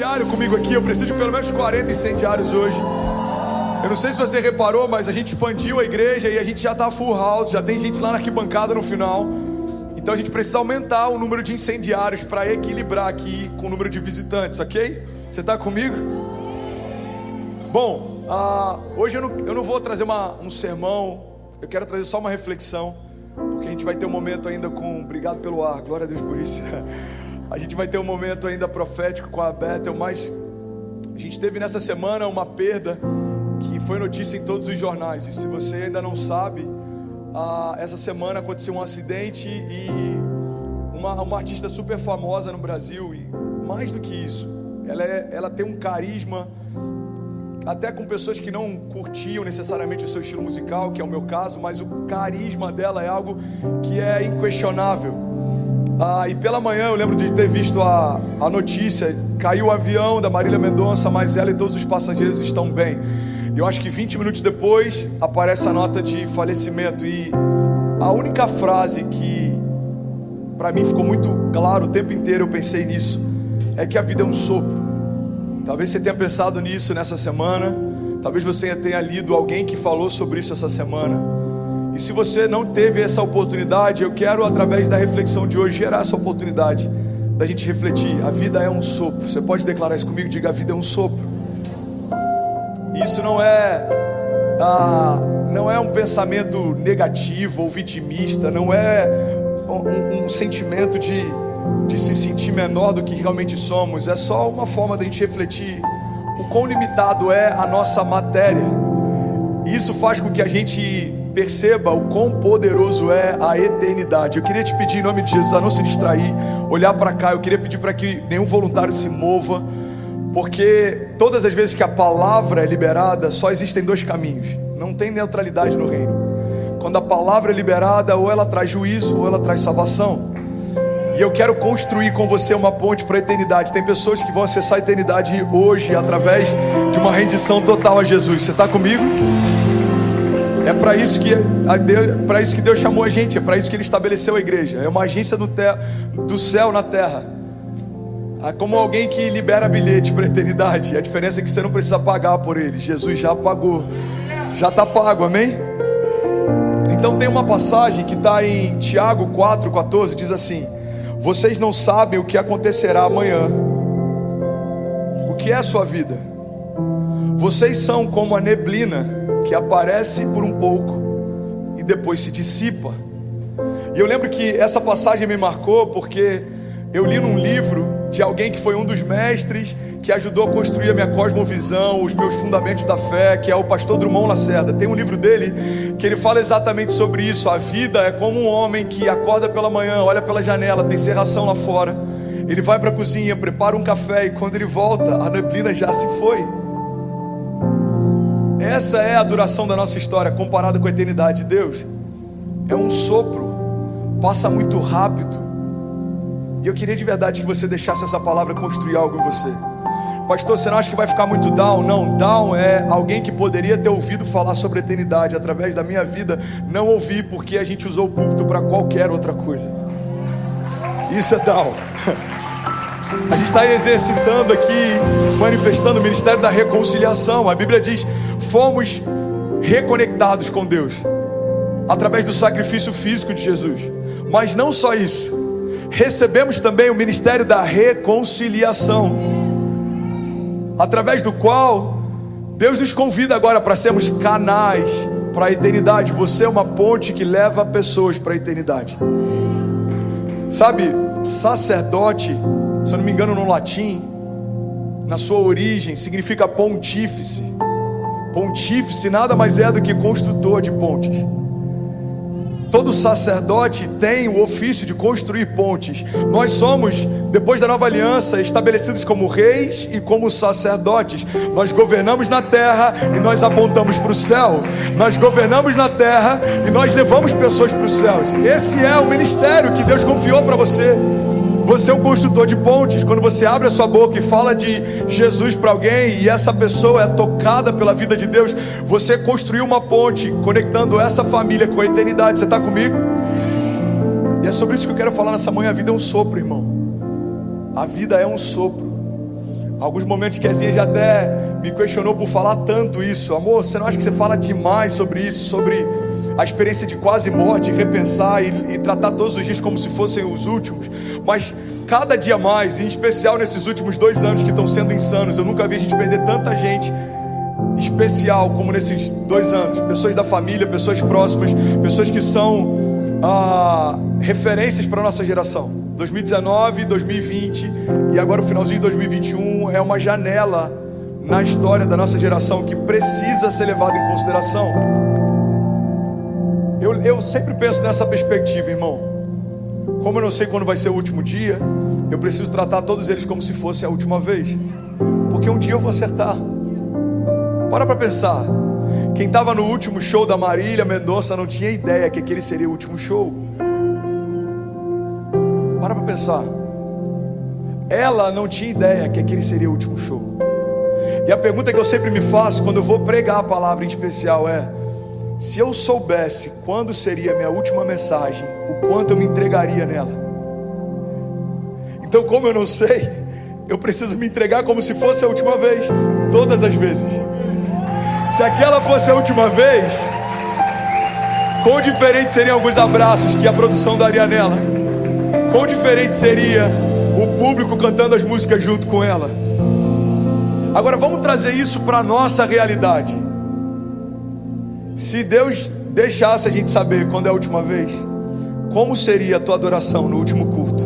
incendiário comigo aqui. Eu preciso de pelo menos 40 incendiários hoje. Eu não sei se você reparou, mas a gente expandiu a igreja e a gente já está full house, já tem gente lá na arquibancada no final. Então a gente precisa aumentar o número de incendiários para equilibrar aqui com o número de visitantes, ok? Você está comigo? Bom, uh, hoje eu não, eu não, vou trazer uma, um sermão, eu quero trazer só uma reflexão, porque a gente vai ter um momento ainda com. Obrigado pelo ar, glória a Deus por isso. A gente vai ter um momento ainda profético com a Bethel, mas a gente teve nessa semana uma perda que foi notícia em todos os jornais. E se você ainda não sabe, ah, essa semana aconteceu um acidente e uma, uma artista super famosa no Brasil, e mais do que isso, ela, é, ela tem um carisma, até com pessoas que não curtiam necessariamente o seu estilo musical, que é o meu caso, mas o carisma dela é algo que é inquestionável. Ah, e pela manhã eu lembro de ter visto a, a notícia: caiu o avião da Marília Mendonça, mas ela e todos os passageiros estão bem. Eu acho que 20 minutos depois aparece a nota de falecimento e a única frase que para mim ficou muito claro o tempo inteiro, eu pensei nisso, é que a vida é um sopro. Talvez você tenha pensado nisso nessa semana, talvez você tenha lido alguém que falou sobre isso essa semana. E se você não teve essa oportunidade, eu quero através da reflexão de hoje gerar essa oportunidade da gente refletir. A vida é um sopro. Você pode declarar isso comigo? Diga: a vida é um sopro. Isso não é ah, não é um pensamento negativo ou vitimista, não é um, um sentimento de, de se sentir menor do que realmente somos, é só uma forma da gente refletir o quão limitado é a nossa matéria. Isso faz com que a gente perceba o quão poderoso é a eternidade. Eu queria te pedir em nome de Jesus a não se distrair, olhar para cá. Eu queria pedir para que nenhum voluntário se mova. Porque todas as vezes que a palavra é liberada, só existem dois caminhos. Não tem neutralidade no reino. Quando a palavra é liberada, ou ela traz juízo, ou ela traz salvação. E eu quero construir com você uma ponte para a eternidade. Tem pessoas que vão acessar a eternidade hoje através de uma rendição total a Jesus. Você está comigo? É para isso que isso que Deus chamou a gente. É para isso que Ele estabeleceu a igreja. É uma agência do, do céu na terra ah, como alguém que libera bilhete para a eternidade. A diferença é que você não precisa pagar por ele. Jesus já pagou. Já está pago, amém? Então tem uma passagem que está em Tiago 4,14, diz assim: Vocês não sabem o que acontecerá amanhã. O que é a sua vida? Vocês são como a neblina que aparece por um pouco e depois se dissipa. E eu lembro que essa passagem me marcou porque eu li num livro de alguém que foi um dos mestres que ajudou a construir a minha cosmovisão, os meus fundamentos da fé, que é o pastor Drummond Lacerda. Tem um livro dele que ele fala exatamente sobre isso. A vida é como um homem que acorda pela manhã, olha pela janela, tem serração lá fora. Ele vai para a cozinha, prepara um café e quando ele volta, a neblina já se foi. Essa é a duração da nossa história comparada com a eternidade de Deus. É um sopro, passa muito rápido. E eu queria de verdade que você deixasse essa palavra construir algo em você. Pastor, você não acha que vai ficar muito down? Não, down é alguém que poderia ter ouvido falar sobre a eternidade através da minha vida, não ouvi porque a gente usou o púlpito para qualquer outra coisa. Isso é down. A gente está exercitando aqui, manifestando o ministério da reconciliação. A Bíblia diz: fomos reconectados com Deus através do sacrifício físico de Jesus. Mas não só isso recebemos também o ministério da reconciliação, através do qual Deus nos convida agora para sermos canais para a eternidade. Você é uma ponte que leva pessoas para a eternidade. Sabe, sacerdote, se eu não me engano no latim, na sua origem, significa pontífice. Pontífice nada mais é do que construtor de pontes. Todo sacerdote tem o ofício de construir pontes. Nós somos, depois da nova aliança, estabelecidos como reis e como sacerdotes. Nós governamos na terra e nós apontamos para o céu. Nós governamos na terra e nós levamos pessoas para os céus. Esse é o ministério que Deus confiou para você. Você é um construtor de pontes. Quando você abre a sua boca e fala de Jesus para alguém e essa pessoa é tocada pela vida de Deus, você construiu uma ponte conectando essa família com a eternidade. Você está comigo? E é sobre isso que eu quero falar nessa manhã. A vida é um sopro, irmão. A vida é um sopro. Alguns momentos que a Zinha já até me questionou por falar tanto isso. Amor, você não acha que você fala demais sobre isso, sobre a experiência de quase morte, repensar e, e tratar todos os dias como se fossem os últimos? Mas cada dia mais, em especial nesses últimos dois anos que estão sendo insanos, eu nunca vi a gente perder tanta gente especial como nesses dois anos. Pessoas da família, pessoas próximas, pessoas que são ah, referências para a nossa geração. 2019, 2020 e agora o finalzinho de 2021 é uma janela na história da nossa geração que precisa ser levada em consideração. Eu, eu sempre penso nessa perspectiva, irmão. Como eu não sei quando vai ser o último dia, eu preciso tratar todos eles como se fosse a última vez, porque um dia eu vou acertar. Para para pensar. Quem estava no último show da Marília Mendonça não tinha ideia que aquele seria o último show. Para para pensar. Ela não tinha ideia que aquele seria o último show. E a pergunta que eu sempre me faço quando eu vou pregar a palavra em especial é: se eu soubesse quando seria a minha última mensagem, o quanto eu me entregaria nela? Então, como eu não sei, eu preciso me entregar como se fosse a última vez, todas as vezes. Se aquela fosse a última vez, quão diferente seriam alguns abraços que a produção daria nela? Quão diferente seria o público cantando as músicas junto com ela? Agora vamos trazer isso para a nossa realidade. Se Deus deixasse a gente saber quando é a última vez, como seria a tua adoração no último culto?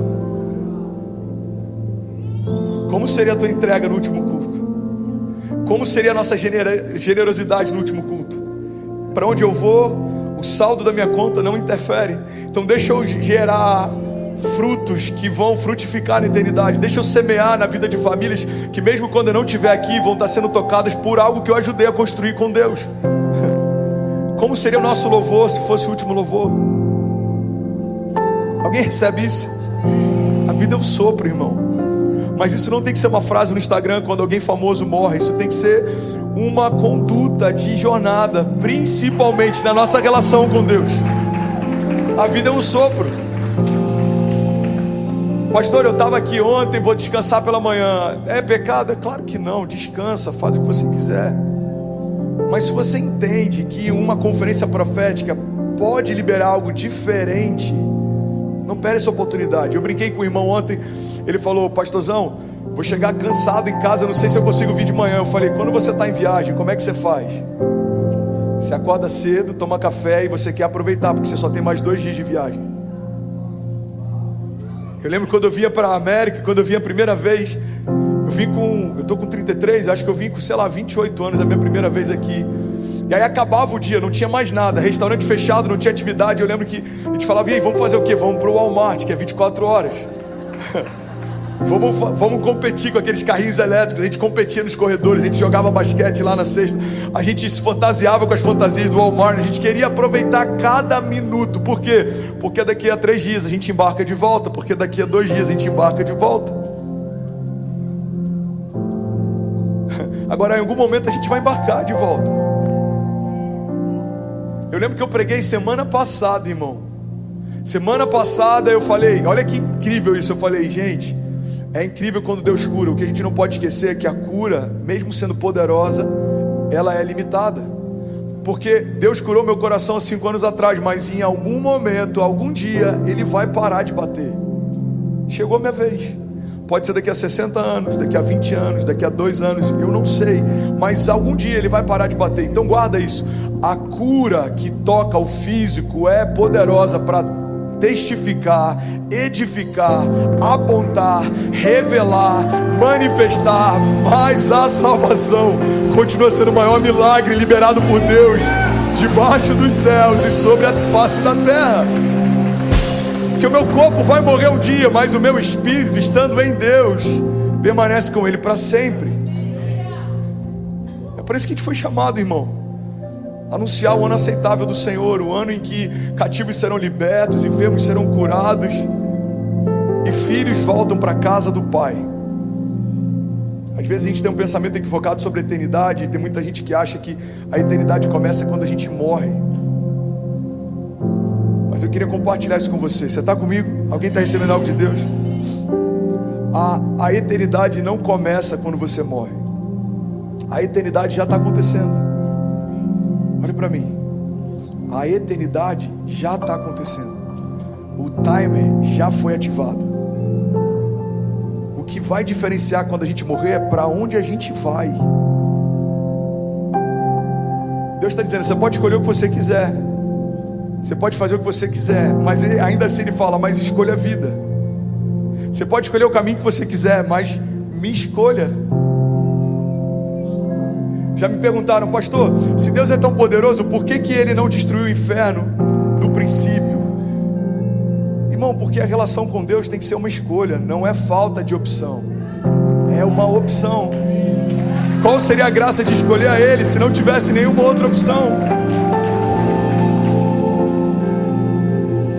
Como seria a tua entrega no último culto? Como seria a nossa generosidade no último culto? Para onde eu vou, o saldo da minha conta não interfere. Então deixa eu gerar frutos que vão frutificar na eternidade. Deixa eu semear na vida de famílias que mesmo quando eu não estiver aqui vão estar sendo tocadas por algo que eu ajudei a construir com Deus. Como seria o nosso louvor se fosse o último louvor? Alguém recebe isso? A vida é um sopro, irmão. Mas isso não tem que ser uma frase no Instagram quando alguém famoso morre. Isso tem que ser uma conduta de jornada, principalmente na nossa relação com Deus. A vida é um sopro. Pastor, eu estava aqui ontem, vou descansar pela manhã. É pecado? É claro que não. Descansa, faz o que você quiser. Mas se você entende que uma conferência profética pode liberar algo diferente, não perde essa oportunidade. Eu brinquei com o irmão ontem. Ele falou, pastorzão, vou chegar cansado em casa, não sei se eu consigo vir de manhã. Eu falei, quando você está em viagem, como é que você faz? Você acorda cedo, toma café e você quer aproveitar, porque você só tem mais dois dias de viagem. Eu lembro quando eu vinha para a América, quando eu vinha a primeira vez, eu vim com, eu estou com 33, acho que eu vim com, sei lá, 28 anos, a minha primeira vez aqui. E aí acabava o dia, não tinha mais nada, restaurante fechado, não tinha atividade. Eu lembro que a gente falava, e aí, vamos fazer o quê? Vamos para o Walmart, que é 24 horas. Vamos, vamos competir com aqueles carrinhos elétricos. A gente competia nos corredores, a gente jogava basquete lá na sexta. A gente se fantasiava com as fantasias do Walmart. A gente queria aproveitar cada minuto. Por quê? Porque daqui a três dias a gente embarca de volta. Porque daqui a dois dias a gente embarca de volta. Agora, em algum momento a gente vai embarcar de volta. Eu lembro que eu preguei semana passada, irmão. Semana passada eu falei, olha que incrível isso. Eu falei, gente. É incrível quando Deus cura. O que a gente não pode esquecer é que a cura, mesmo sendo poderosa, ela é limitada. Porque Deus curou meu coração há cinco anos atrás, mas em algum momento, algum dia, Ele vai parar de bater. Chegou a minha vez. Pode ser daqui a 60 anos, daqui a 20 anos, daqui a dois anos, eu não sei. Mas algum dia ele vai parar de bater. Então guarda isso. A cura que toca o físico é poderosa para testificar, edificar, apontar, revelar, manifestar, mas a salvação continua sendo o maior milagre liberado por Deus debaixo dos céus e sobre a face da terra. Que o meu corpo vai morrer um dia, mas o meu espírito, estando em Deus, permanece com Ele para sempre. É por isso que a gente foi chamado, irmão anunciar o ano aceitável do Senhor, o ano em que cativos serão libertos, enfermos serão curados e filhos voltam para a casa do Pai. Às vezes a gente tem um pensamento equivocado sobre a eternidade, e tem muita gente que acha que a eternidade começa quando a gente morre. Eu queria compartilhar isso com você. Você está comigo? Alguém está recebendo algo de Deus? a, a eternidade não começa quando você morre. A eternidade já está acontecendo. Olha para mim. A eternidade já está acontecendo. O timer já foi ativado. O que vai diferenciar quando a gente morrer é para onde a gente vai. Deus está dizendo: você pode escolher o que você quiser, você pode fazer o que você quiser, mas ainda assim Ele fala: mas escolha a vida. Você pode escolher o caminho que você quiser, mas me escolha. Já me perguntaram, pastor, se Deus é tão poderoso, por que, que Ele não destruiu o inferno no princípio? Irmão, porque a relação com Deus tem que ser uma escolha, não é falta de opção, é uma opção. Qual seria a graça de escolher a Ele se não tivesse nenhuma outra opção?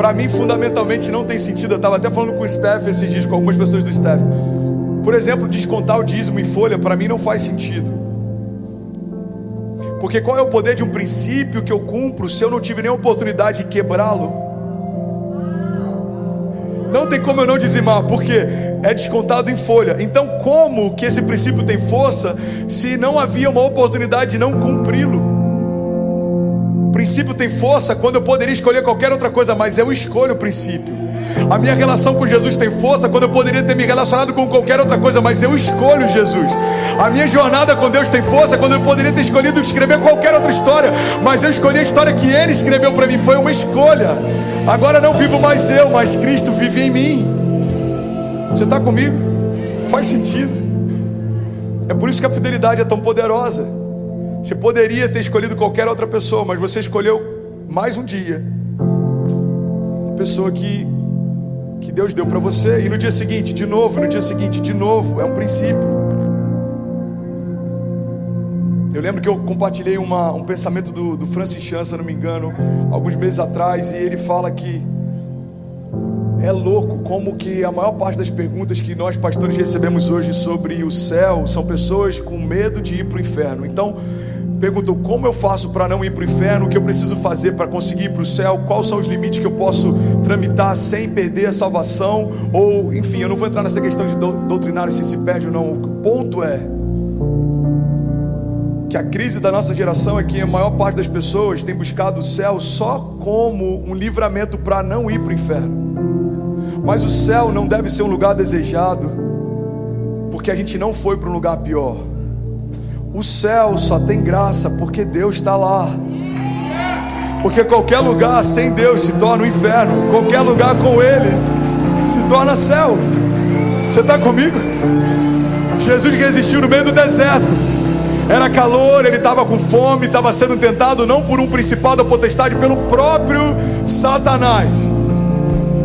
Para mim, fundamentalmente, não tem sentido. Eu estava até falando com o Steph esses dias, com algumas pessoas do Steph. Por exemplo, descontar o dízimo em folha, para mim não faz sentido. Porque qual é o poder de um princípio que eu cumpro se eu não tive nenhuma oportunidade de quebrá-lo? Não tem como eu não dizimar, porque é descontado em folha. Então, como que esse princípio tem força se não havia uma oportunidade de não cumpri-lo? Princípio tem força quando eu poderia escolher qualquer outra coisa, mas eu escolho o princípio. A minha relação com Jesus tem força quando eu poderia ter me relacionado com qualquer outra coisa, mas eu escolho Jesus. A minha jornada com Deus tem força quando eu poderia ter escolhido escrever qualquer outra história, mas eu escolhi a história que Ele escreveu para mim. Foi uma escolha. Agora não vivo mais eu, mas Cristo vive em mim. Você está comigo? Faz sentido. É por isso que a fidelidade é tão poderosa. Você poderia ter escolhido qualquer outra pessoa, mas você escolheu mais um dia. Uma pessoa que que Deus deu para você, e no dia seguinte, de novo, no dia seguinte, de novo, é um princípio. Eu lembro que eu compartilhei uma, um pensamento do, do Francis Chan, se não me engano, alguns meses atrás, e ele fala que é louco como que a maior parte das perguntas que nós pastores recebemos hoje sobre o céu são pessoas com medo de ir para o inferno. Então, perguntou como eu faço para não ir para o inferno, o que eu preciso fazer para conseguir ir para o céu, quais são os limites que eu posso tramitar sem perder a salvação, ou enfim, eu não vou entrar nessa questão de doutrinar se se perde ou não. O ponto é que a crise da nossa geração é que a maior parte das pessoas tem buscado o céu só como um livramento para não ir para o inferno. Mas o céu não deve ser um lugar desejado, porque a gente não foi para um lugar pior. O céu só tem graça porque Deus está lá. Porque qualquer lugar sem Deus se torna um inferno, qualquer lugar com Ele se torna céu. Você está comigo? Jesus resistiu no meio do deserto. Era calor, ele estava com fome, estava sendo tentado não por um principal da potestade, pelo próprio Satanás.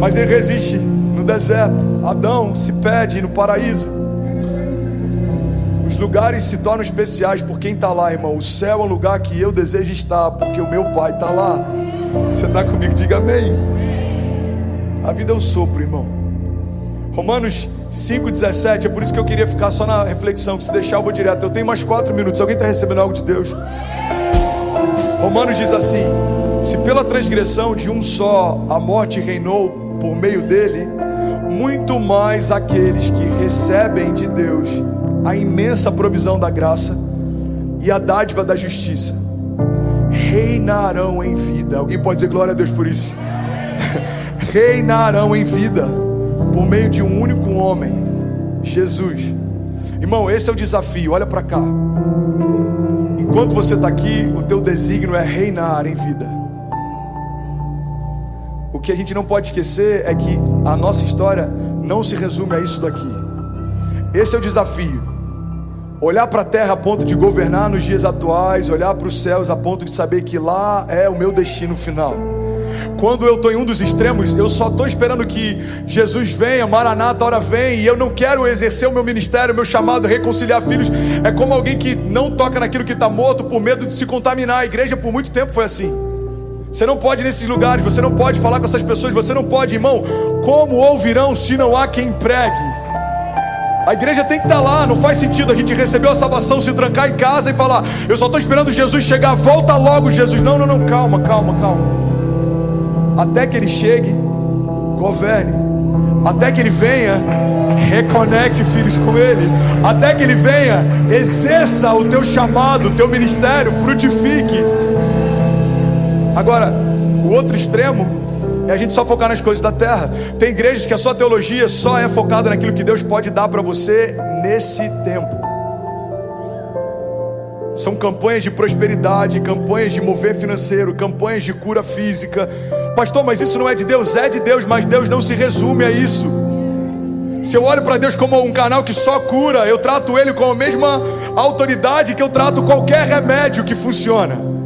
Mas ele resiste no deserto. Adão se pede no paraíso lugares se tornam especiais por quem está lá, irmão. O céu é o lugar que eu desejo estar, porque o meu Pai está lá. Você está comigo? Diga amém. A vida é um sopro, irmão. Romanos 5,17. É por isso que eu queria ficar só na reflexão. Que se deixar, eu vou direto. Eu tenho mais quatro minutos. Alguém está recebendo algo de Deus? Romanos diz assim: Se pela transgressão de um só a morte reinou por meio dele, muito mais aqueles que recebem de Deus a imensa provisão da graça e a dádiva da justiça reinarão em vida. Alguém pode dizer glória a Deus por isso? reinarão em vida por meio de um único homem, Jesus. Irmão, esse é o desafio. Olha para cá. Enquanto você está aqui, o teu desígnio é reinar em vida. O que a gente não pode esquecer é que a nossa história não se resume a isso daqui. Esse é o desafio. Olhar para a terra a ponto de governar nos dias atuais, olhar para os céus a ponto de saber que lá é o meu destino final. Quando eu estou em um dos extremos, eu só estou esperando que Jesus venha, Maranata, hora vem, e eu não quero exercer o meu ministério, o meu chamado, reconciliar filhos. É como alguém que não toca naquilo que está morto por medo de se contaminar. A igreja por muito tempo foi assim. Você não pode ir nesses lugares, você não pode falar com essas pessoas, você não pode, irmão. Como ouvirão se não há quem pregue? A igreja tem que estar lá, não faz sentido a gente receber a salvação, se trancar em casa e falar: Eu só estou esperando Jesus chegar, volta logo, Jesus. Não, não, não, calma, calma, calma. Até que ele chegue, governe. Até que ele venha, reconecte filhos com ele. Até que ele venha, exerça o teu chamado, o teu ministério, frutifique. Agora, o outro extremo é a gente só focar nas coisas da terra. Tem igrejas que a sua teologia só é focada naquilo que Deus pode dar para você nesse tempo. São campanhas de prosperidade, campanhas de mover financeiro, campanhas de cura física. Pastor, mas isso não é de Deus? É de Deus, mas Deus não se resume a isso. Se eu olho para Deus como um canal que só cura, eu trato Ele com a mesma autoridade que eu trato qualquer remédio que funciona.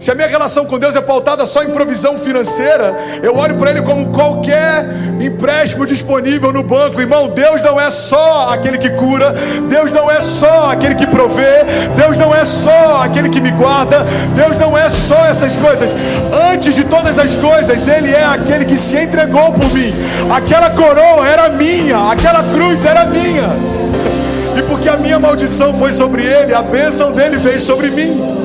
Se a minha relação com Deus é pautada só em provisão financeira, eu olho para Ele como qualquer empréstimo disponível no banco. Irmão, Deus não é só aquele que cura, Deus não é só aquele que provê, Deus não é só aquele que me guarda, Deus não é só essas coisas. Antes de todas as coisas, Ele é aquele que se entregou por mim. Aquela coroa era minha, aquela cruz era minha. E porque a minha maldição foi sobre Ele, a bênção dele veio sobre mim.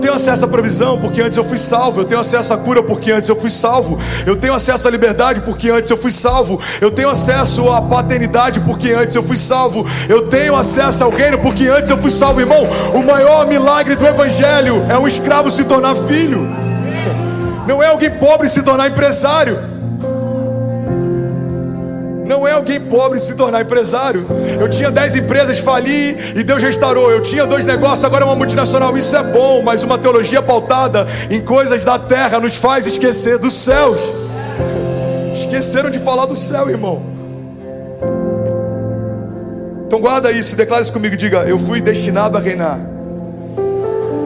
Tenho acesso à provisão porque antes eu fui salvo. Eu tenho acesso à cura porque antes eu fui salvo. Eu tenho acesso à liberdade porque antes eu fui salvo. Eu tenho acesso à paternidade porque antes eu fui salvo. Eu tenho acesso ao reino porque antes eu fui salvo, irmão. O maior milagre do evangelho é um escravo se tornar filho. Não é alguém pobre se tornar empresário. É alguém pobre se tornar empresário. Eu tinha dez empresas, fali e Deus restaurou. Eu tinha dois negócios, agora é uma multinacional. Isso é bom, mas uma teologia pautada em coisas da terra nos faz esquecer dos céus. Esqueceram de falar do céu, irmão. Então guarda isso, declara isso comigo. Diga: Eu fui destinado a reinar.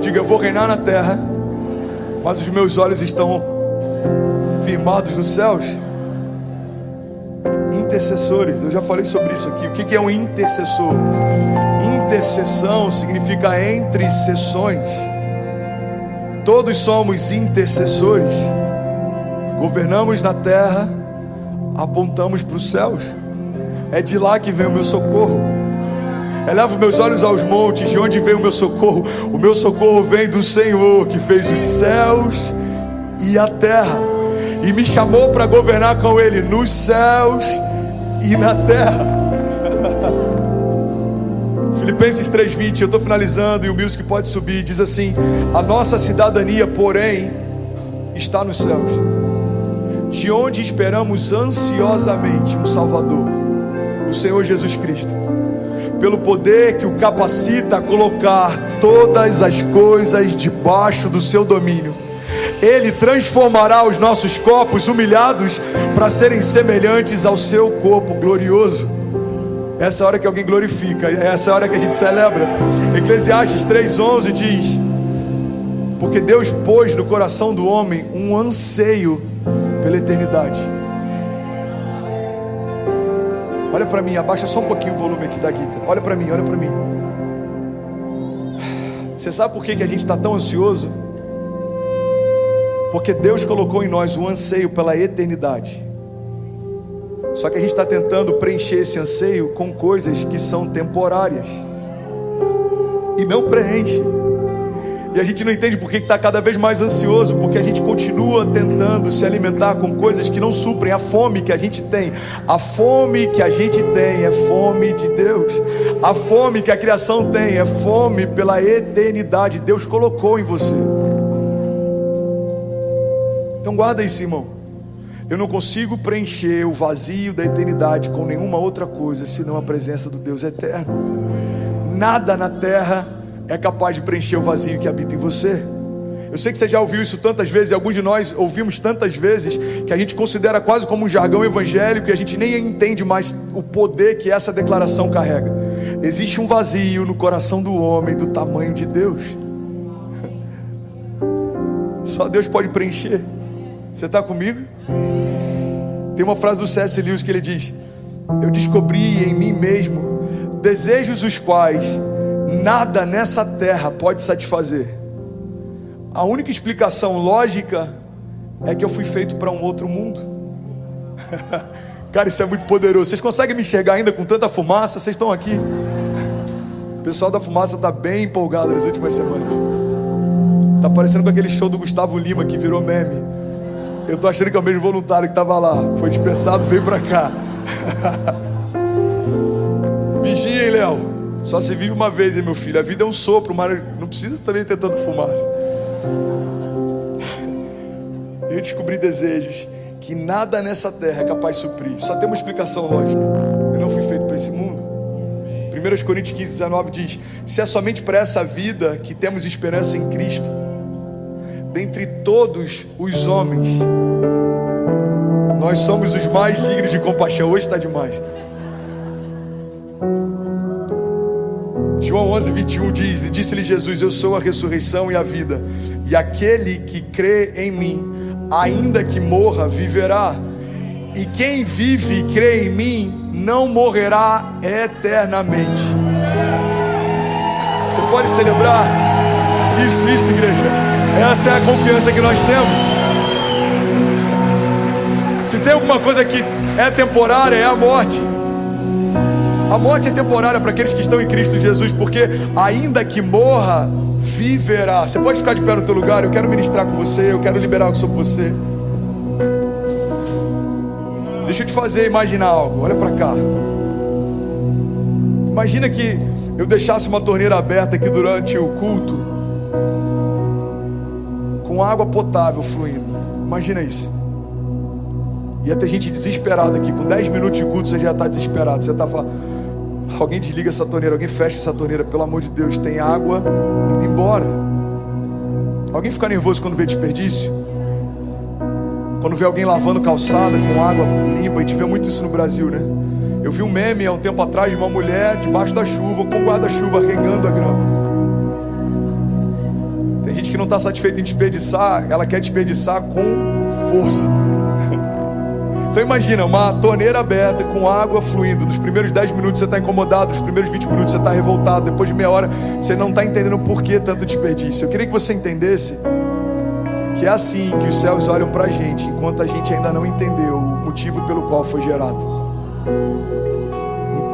Diga: Eu vou reinar na terra, mas os meus olhos estão firmados nos céus intercessores. Eu já falei sobre isso aqui. O que é um intercessor? Intercessão significa entre sessões. Todos somos intercessores. Governamos na terra, apontamos para os céus. É de lá que vem o meu socorro. Eleva meus olhos aos montes, de onde vem o meu socorro? O meu socorro vem do Senhor, que fez os céus e a terra, e me chamou para governar com Ele nos céus e na terra. Filipenses 3:20, eu estou finalizando e o music pode subir, diz assim: A nossa cidadania, porém, está nos céus, de onde esperamos ansiosamente um Salvador, o Senhor Jesus Cristo, pelo poder que o capacita a colocar todas as coisas debaixo do seu domínio ele transformará os nossos corpos humilhados para serem semelhantes ao seu corpo glorioso. Essa hora que alguém glorifica, essa é a hora que a gente celebra. Eclesiastes 3,11 diz: Porque Deus pôs no coração do homem um anseio pela eternidade. Olha para mim, abaixa só um pouquinho o volume aqui da guitarra. Olha para mim, olha para mim. Você sabe por que, que a gente está tão ansioso? Porque Deus colocou em nós o anseio pela eternidade. Só que a gente está tentando preencher esse anseio com coisas que são temporárias. E não preenche. E a gente não entende porque está cada vez mais ansioso, porque a gente continua tentando se alimentar com coisas que não suprem a fome que a gente tem. A fome que a gente tem é fome de Deus. A fome que a criação tem é fome pela eternidade. Deus colocou em você. Então guarda isso, irmão. Eu não consigo preencher o vazio da eternidade com nenhuma outra coisa senão a presença do Deus eterno. Nada na terra é capaz de preencher o vazio que habita em você. Eu sei que você já ouviu isso tantas vezes, e alguns de nós ouvimos tantas vezes, que a gente considera quase como um jargão evangélico e a gente nem entende mais o poder que essa declaração carrega. Existe um vazio no coração do homem do tamanho de Deus. Só Deus pode preencher. Você está comigo? Tem uma frase do C.S. Lewis que ele diz: Eu descobri em mim mesmo desejos os quais nada nessa terra pode satisfazer. A única explicação lógica é que eu fui feito para um outro mundo. Cara, isso é muito poderoso. Vocês conseguem me enxergar ainda com tanta fumaça? Vocês estão aqui. O pessoal da fumaça está bem empolgado nas últimas semanas. Está parecendo com aquele show do Gustavo Lima que virou meme. Eu tô achando que é o mesmo voluntário que estava lá. Foi dispensado, veio para cá. Vigia, hein, Léo? Só se vive uma vez, hein, meu filho? A vida é um sopro, mas não precisa também ter tanta fumaça. Eu descobri desejos que nada nessa terra é capaz de suprir. Só tem uma explicação lógica. Eu não fui feito para esse mundo. 1 Coríntios 15, 19 diz: Se é somente para essa vida que temos esperança em Cristo, dentre todos os homens, nós somos os mais dignos de compaixão. Hoje está demais. João 11, 21 diz: E disse-lhe Jesus: Eu sou a ressurreição e a vida, e aquele que crê em mim, ainda que morra, viverá. E quem vive e crê em mim, não morrerá eternamente. Você pode celebrar isso, isso, igreja. Essa é a confiança que nós temos. Se tem alguma coisa que é temporária, é a morte. A morte é temporária para aqueles que estão em Cristo Jesus, porque ainda que morra, viverá. Você pode ficar de pé no teu lugar, eu quero ministrar com você, eu quero liberar algo sobre você. Deixa eu te fazer imaginar algo, olha para cá. Imagina que eu deixasse uma torneira aberta aqui durante o culto, com água potável fluindo. Imagina isso. Ia ter gente desesperada aqui, com 10 minutos de culto você já está desesperado. Você está falando, alguém desliga essa torneira, alguém fecha essa torneira, pelo amor de Deus, tem água indo embora. Alguém fica nervoso quando vê desperdício? Quando vê alguém lavando calçada com água limpa, a gente vê muito isso no Brasil, né? Eu vi um meme há um tempo atrás de uma mulher debaixo da chuva, com guarda-chuva, regando a grama. Que não está satisfeita em desperdiçar, ela quer desperdiçar com força. Então imagina, uma torneira aberta com água fluindo. Nos primeiros 10 minutos você está incomodado, nos primeiros 20 minutos você está revoltado, depois de meia hora você não está entendendo por que tanto desperdício. Eu queria que você entendesse que é assim que os céus olham para a gente, enquanto a gente ainda não entendeu o motivo pelo qual foi gerado.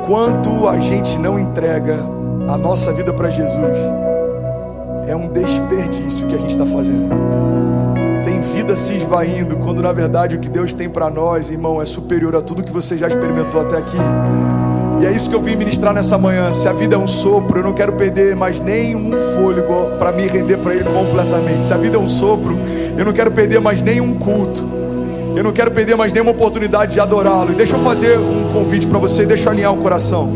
Enquanto a gente não entrega a nossa vida para Jesus, é um desperdício que a gente está fazendo. Tem vida se esvaindo, quando na verdade o que Deus tem para nós, irmão, é superior a tudo que você já experimentou até aqui. E é isso que eu vim ministrar nessa manhã. Se a vida é um sopro, eu não quero perder mais nenhum fôlego para me render para Ele completamente. Se a vida é um sopro, eu não quero perder mais nenhum culto. Eu não quero perder mais nenhuma oportunidade de adorá-lo. E deixa eu fazer um convite para você, deixa eu alinhar o coração.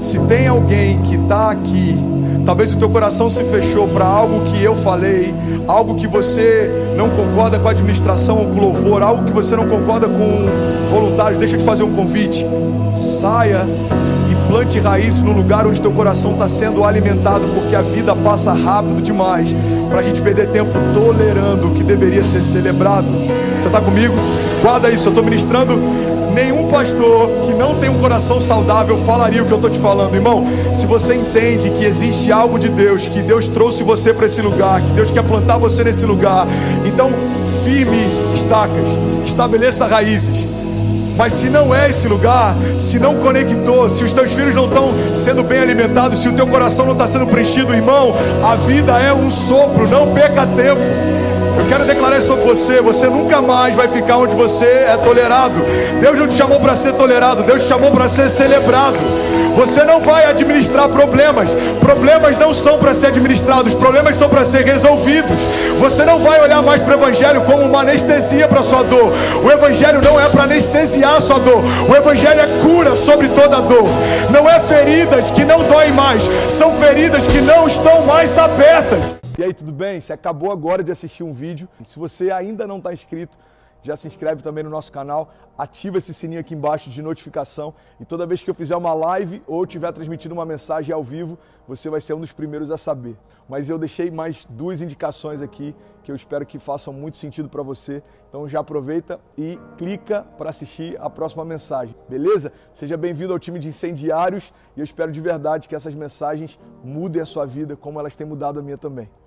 Se tem alguém que está aqui, talvez o teu coração se fechou para algo que eu falei, algo que você não concorda com a administração ou com o louvor, algo que você não concorda com voluntários, deixa eu te fazer um convite. Saia e plante raízes no lugar onde teu coração está sendo alimentado, porque a vida passa rápido demais para a gente perder tempo tolerando o que deveria ser celebrado. Você está comigo? Guarda isso, eu estou ministrando. Nenhum pastor que não tem um coração saudável falaria o que eu estou te falando, irmão. Se você entende que existe algo de Deus, que Deus trouxe você para esse lugar, que Deus quer plantar você nesse lugar, então firme estacas, estabeleça raízes. Mas se não é esse lugar, se não conectou, se os teus filhos não estão sendo bem alimentados, se o teu coração não está sendo preenchido, irmão, a vida é um sopro, não perca tempo. Eu quero declarar sobre você: você nunca mais vai ficar onde você é tolerado. Deus não te chamou para ser tolerado, Deus te chamou para ser celebrado. Você não vai administrar problemas. Problemas não são para ser administrados, problemas são para ser resolvidos. Você não vai olhar mais para o Evangelho como uma anestesia para sua dor. O Evangelho não é para anestesiar sua dor. O Evangelho é cura sobre toda dor. Não é feridas que não doem mais, são feridas que não estão mais abertas. E aí, tudo bem? Você acabou agora de assistir um vídeo. Se você ainda não está inscrito, já se inscreve também no nosso canal, ativa esse sininho aqui embaixo de notificação e toda vez que eu fizer uma live ou estiver transmitindo uma mensagem ao vivo, você vai ser um dos primeiros a saber. Mas eu deixei mais duas indicações aqui que eu espero que façam muito sentido para você. Então já aproveita e clica para assistir a próxima mensagem, beleza? Seja bem-vindo ao time de incendiários e eu espero de verdade que essas mensagens mudem a sua vida como elas têm mudado a minha também.